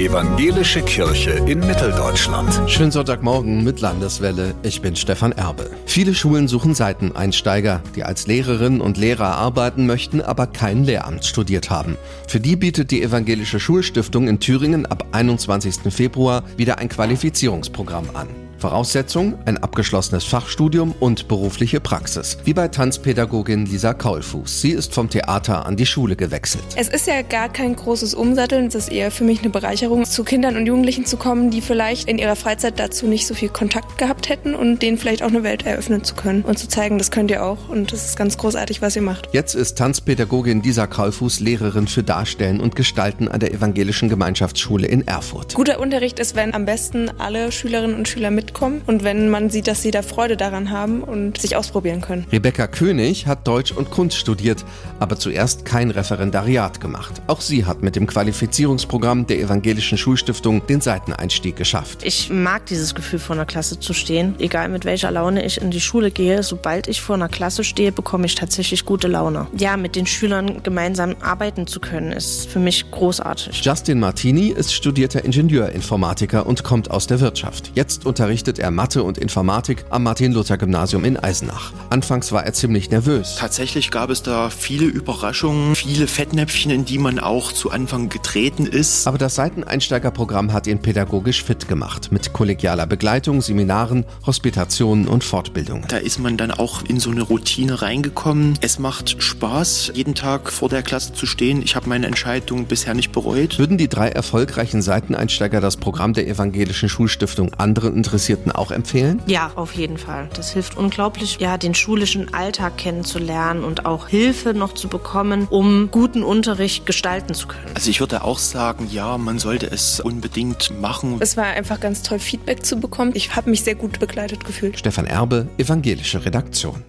Evangelische Kirche in Mitteldeutschland. Schönen Sonntagmorgen mit Landeswelle. Ich bin Stefan Erbe. Viele Schulen suchen Seiteneinsteiger, die als Lehrerinnen und Lehrer arbeiten möchten, aber kein Lehramt studiert haben. Für die bietet die Evangelische Schulstiftung in Thüringen ab 21. Februar wieder ein Qualifizierungsprogramm an. Voraussetzung ein abgeschlossenes Fachstudium und berufliche Praxis. Wie bei Tanzpädagogin Lisa Kaulfuß. Sie ist vom Theater an die Schule gewechselt. Es ist ja gar kein großes Umsatteln. Es ist eher für mich eine Bereicherung, zu Kindern und Jugendlichen zu kommen, die vielleicht in ihrer Freizeit dazu nicht so viel Kontakt gehabt hätten und denen vielleicht auch eine Welt eröffnen zu können und zu zeigen, das könnt ihr auch und das ist ganz großartig, was ihr macht. Jetzt ist Tanzpädagogin Lisa Kaulfuß Lehrerin für Darstellen und Gestalten an der Evangelischen Gemeinschaftsschule in Erfurt. Guter Unterricht ist, wenn am besten alle Schülerinnen und Schüler mit mitkommen und wenn man sieht, dass sie da Freude daran haben und sich ausprobieren können. Rebecca König hat Deutsch und Kunst studiert, aber zuerst kein Referendariat gemacht. Auch sie hat mit dem Qualifizierungsprogramm der Evangelischen Schulstiftung den Seiteneinstieg geschafft. Ich mag dieses Gefühl, vor einer Klasse zu stehen. Egal mit welcher Laune ich in die Schule gehe, sobald ich vor einer Klasse stehe, bekomme ich tatsächlich gute Laune. Ja, mit den Schülern gemeinsam arbeiten zu können, ist für mich großartig. Justin Martini ist studierter Ingenieurinformatiker und kommt aus der Wirtschaft. Jetzt unterrichtet unterrichtet er Mathe und Informatik am Martin-Luther-Gymnasium in Eisenach. Anfangs war er ziemlich nervös. Tatsächlich gab es da viele Überraschungen, viele Fettnäpfchen, in die man auch zu Anfang getreten ist. Aber das Seiteneinsteigerprogramm hat ihn pädagogisch fit gemacht. Mit kollegialer Begleitung, Seminaren, Hospitationen und Fortbildungen. Da ist man dann auch in so eine Routine reingekommen. Es macht Spaß, jeden Tag vor der Klasse zu stehen. Ich habe meine Entscheidung bisher nicht bereut. Würden die drei erfolgreichen Seiteneinsteiger das Programm der Evangelischen Schulstiftung anderen interessieren? Interessierten auch empfehlen? Ja, auf jeden Fall. Das hilft unglaublich, ja, den schulischen Alltag kennenzulernen und auch Hilfe noch zu bekommen, um guten Unterricht gestalten zu können. Also ich würde auch sagen, ja, man sollte es unbedingt machen. Es war einfach ganz toll, Feedback zu bekommen. Ich habe mich sehr gut begleitet gefühlt. Stefan Erbe, Evangelische Redaktion.